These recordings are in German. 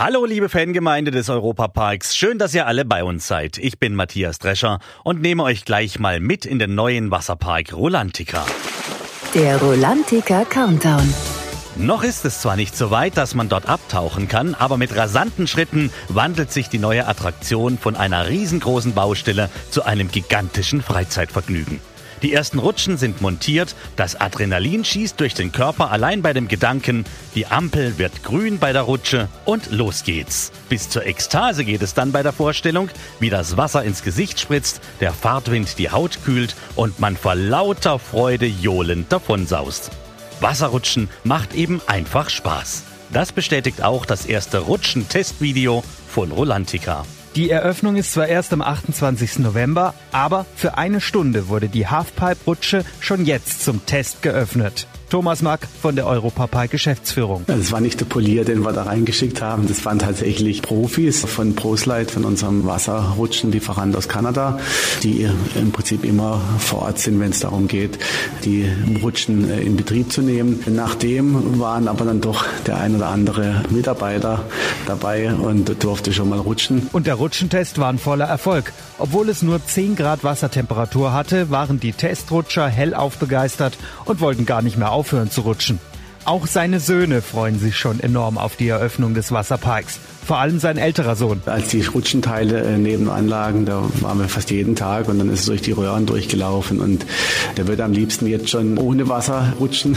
Hallo liebe Fangemeinde des Europaparks, schön, dass ihr alle bei uns seid. Ich bin Matthias Drescher und nehme euch gleich mal mit in den neuen Wasserpark Rolantica. Der Rolantica Countdown. Noch ist es zwar nicht so weit, dass man dort abtauchen kann, aber mit rasanten Schritten wandelt sich die neue Attraktion von einer riesengroßen Baustelle zu einem gigantischen Freizeitvergnügen. Die ersten Rutschen sind montiert, das Adrenalin schießt durch den Körper allein bei dem Gedanken, die Ampel wird grün bei der Rutsche und los geht's. Bis zur Ekstase geht es dann bei der Vorstellung, wie das Wasser ins Gesicht spritzt, der Fahrtwind die Haut kühlt und man vor lauter Freude johlend davonsaust. Wasserrutschen macht eben einfach Spaß. Das bestätigt auch das erste Rutschen-Testvideo von Rolantica. Die Eröffnung ist zwar erst am 28. November, aber für eine Stunde wurde die Halfpipe-Rutsche schon jetzt zum Test geöffnet. Thomas Mack von der Europapark Geschäftsführung. Das war nicht der Polier, den wir da reingeschickt haben. Das waren tatsächlich Profis von ProSlide, von unserem Wasserrutschenlieferant aus Kanada, die im Prinzip immer vor Ort sind, wenn es darum geht, die Rutschen äh, in Betrieb zu nehmen. Nachdem waren aber dann doch der ein oder andere Mitarbeiter dabei und durfte schon mal rutschen. Und der Rutschentest war ein voller Erfolg. Obwohl es nur 10 Grad Wassertemperatur hatte, waren die Testrutscher hellauf begeistert und wollten gar nicht mehr aufhören zu rutschen. Auch seine Söhne freuen sich schon enorm auf die Eröffnung des Wasserparks vor allem sein älterer Sohn. Als die Rutschenteile äh, nebenan lagen, da waren wir fast jeden Tag und dann ist es durch die Röhren durchgelaufen und der würde am liebsten jetzt schon ohne Wasser rutschen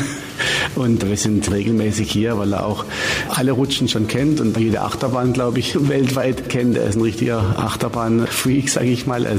und wir sind regelmäßig hier, weil er auch alle Rutschen schon kennt und jede Achterbahn, glaube ich, weltweit kennt. Er ist ein richtiger Achterbahn-Freak, sage ich mal. Er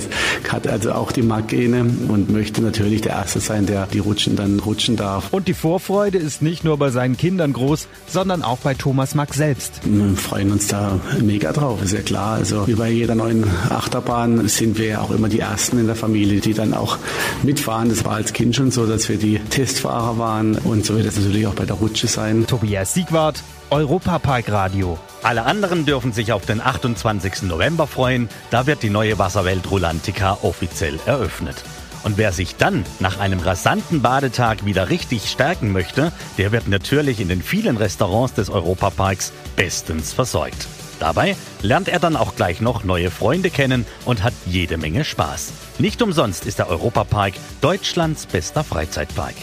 hat also auch die Markgene und möchte natürlich der Erste sein, der die Rutschen dann rutschen darf. Und die Vorfreude ist nicht nur bei seinen Kindern groß, sondern auch bei Thomas Mack selbst. Wir freuen uns da mega drauf, ist ja klar. Also wie bei jeder neuen Achterbahn sind wir ja auch immer die Ersten in der Familie, die dann auch mitfahren. Das war als Kind schon so, dass wir die Testfahrer waren und so wird es natürlich auch bei der Rutsche sein. Tobias Siegwart, Europapark Radio. Alle anderen dürfen sich auf den 28. November freuen. Da wird die neue Wasserwelt Rolantica offiziell eröffnet. Und wer sich dann nach einem rasanten Badetag wieder richtig stärken möchte, der wird natürlich in den vielen Restaurants des Europaparks bestens versorgt. Dabei lernt er dann auch gleich noch neue Freunde kennen und hat jede Menge Spaß. Nicht umsonst ist der Europapark Deutschlands bester Freizeitpark.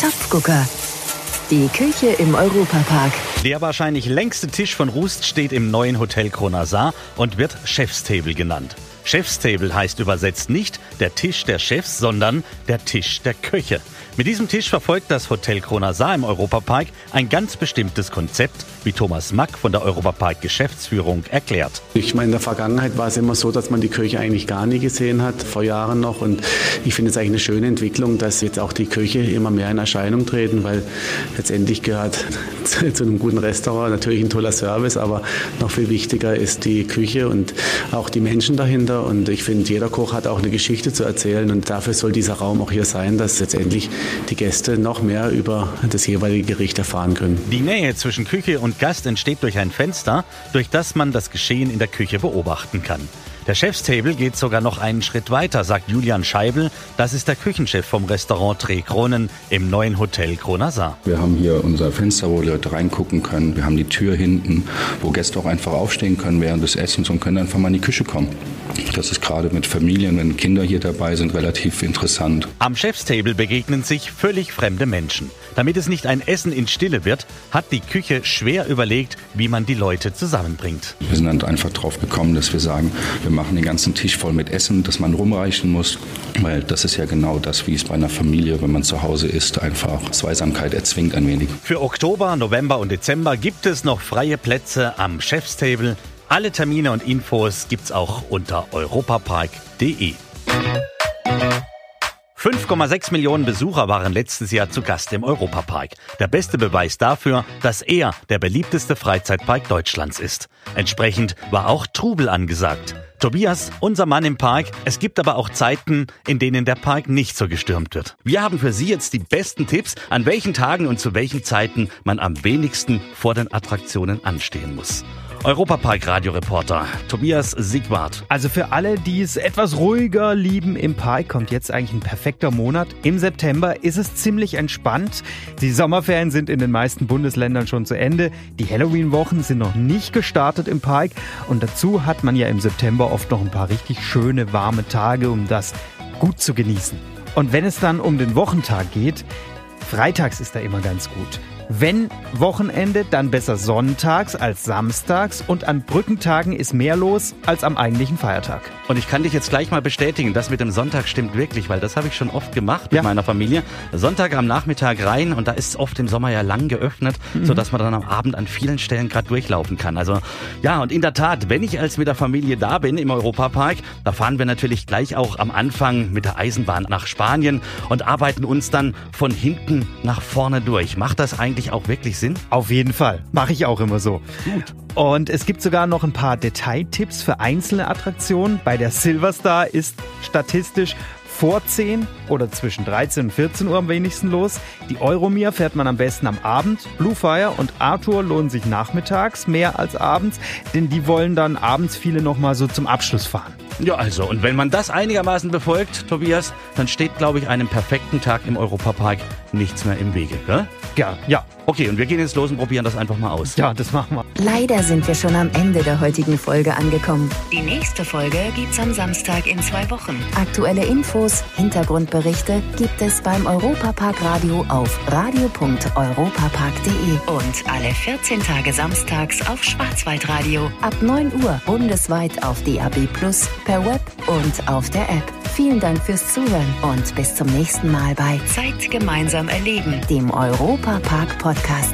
Topfgucker. Die Küche im Europapark. Der wahrscheinlich längste Tisch von Rust steht im neuen Hotel Kronasar und wird Chefstable genannt. Chefstable heißt übersetzt nicht der Tisch der Chefs, sondern der Tisch der Köche. Mit diesem Tisch verfolgt das Hotel Kronasar im Europapark ein ganz bestimmtes Konzept, wie Thomas Mack von der Europapark Geschäftsführung erklärt. Ich meine, in der Vergangenheit war es immer so, dass man die Köche eigentlich gar nie gesehen hat, vor Jahren noch. Und ich finde es eigentlich eine schöne Entwicklung, dass jetzt auch die Köche immer mehr in Erscheinung treten, weil letztendlich gehört zu einem guten Restaurant natürlich ein toller Service, aber noch viel wichtiger ist die Küche und auch die Menschen dahinter. Und ich finde, jeder Koch hat auch eine Geschichte zu erzählen und dafür soll dieser Raum auch hier sein, dass letztendlich die Gäste noch mehr über das jeweilige Gericht erfahren können. Die Nähe zwischen Küche und Gast entsteht durch ein Fenster, durch das man das Geschehen in der Küche beobachten kann. Der Chefstable geht sogar noch einen Schritt weiter, sagt Julian Scheibel. Das ist der Küchenchef vom Restaurant Tre Kronen im neuen Hotel Kronasar. Wir haben hier unser Fenster, wo Leute reingucken können. Wir haben die Tür hinten, wo Gäste auch einfach aufstehen können während des Essens und können einfach mal in die Küche kommen. Das ist gerade mit Familien, wenn Kinder hier dabei sind, relativ interessant. Am Chefstable begegnen sich völlig fremde Menschen. Damit es nicht ein Essen in Stille wird, hat die Küche schwer überlegt, wie man die Leute zusammenbringt. Wir sind dann einfach drauf gekommen, dass wir sagen, wir machen den ganzen Tisch voll mit Essen, das man rumreichen muss, weil das ist ja genau das, wie es bei einer Familie, wenn man zu Hause ist, einfach Zweisamkeit erzwingt ein wenig. Für Oktober, November und Dezember gibt es noch freie Plätze am Chefstable. Alle Termine und Infos gibt's auch unter europapark.de. 5,6 Millionen Besucher waren letztes Jahr zu Gast im Europapark. Der beste Beweis dafür, dass er der beliebteste Freizeitpark Deutschlands ist. Entsprechend war auch Trubel angesagt. Tobias, unser Mann im Park. Es gibt aber auch Zeiten, in denen der Park nicht so gestürmt wird. Wir haben für Sie jetzt die besten Tipps, an welchen Tagen und zu welchen Zeiten man am wenigsten vor den Attraktionen anstehen muss. Europapark-Radioreporter Tobias Siegwart. Also für alle, die es etwas ruhiger lieben im Park, kommt jetzt eigentlich ein perfekter Monat. Im September ist es ziemlich entspannt. Die Sommerferien sind in den meisten Bundesländern schon zu Ende. Die Halloween-Wochen sind noch nicht gestartet im Park. Und dazu hat man ja im September oft noch ein paar richtig schöne, warme Tage, um das gut zu genießen. Und wenn es dann um den Wochentag geht, freitags ist da immer ganz gut. Wenn Wochenende, dann besser sonntags als samstags und an Brückentagen ist mehr los als am eigentlichen Feiertag. Und ich kann dich jetzt gleich mal bestätigen, das mit dem Sonntag stimmt wirklich, weil das habe ich schon oft gemacht mit Ja. meiner Familie. Sonntag am Nachmittag rein und da ist es oft im Sommer ja lang geöffnet, Mhm. sodass man dann am Abend an vielen Stellen gerade durchlaufen kann. Also ja, und in der Tat, wenn ich als mit der Familie da bin im Europapark, da fahren wir natürlich gleich auch am Anfang mit der Eisenbahn nach Spanien und arbeiten uns dann von hinten nach vorne durch. Macht das eigentlich auch wirklich Sinn? Auf jeden Fall. Mache ich auch immer so. Und es gibt sogar noch ein paar Detailtipps für einzelne Attraktionen. Bei der Silverstar ist statistisch vor 10 oder zwischen 13 und 14 Uhr am wenigsten los. Die Euromir fährt man am besten am Abend. Bluefire und Arthur lohnen sich nachmittags mehr als abends, denn die wollen dann abends viele nochmal so zum Abschluss fahren. Ja, also, und wenn man das einigermaßen befolgt, Tobias, dann steht, glaube ich, einem perfekten Tag im Europapark nichts mehr im Wege, gell? Ja, ja, Okay, und wir gehen jetzt los und probieren das einfach mal aus. ja, das machen wir. Leider sind wir schon am Ende der heutigen Folge angekommen. Die nächste Folge gibt's am Samstag in zwei Wochen. Aktuelle Infos, Hintergrundberichte gibt es beim Europapark Radio auf radio.europapark.de und alle 14 Tage samstags auf Schwarzwaldradio ab 9 Uhr bundesweit auf DAB Plus, per Web und auf der App. Vielen Dank fürs Zuhören und bis zum nächsten Mal bei Zeit gemeinsam erleben, dem Europapark Podcast.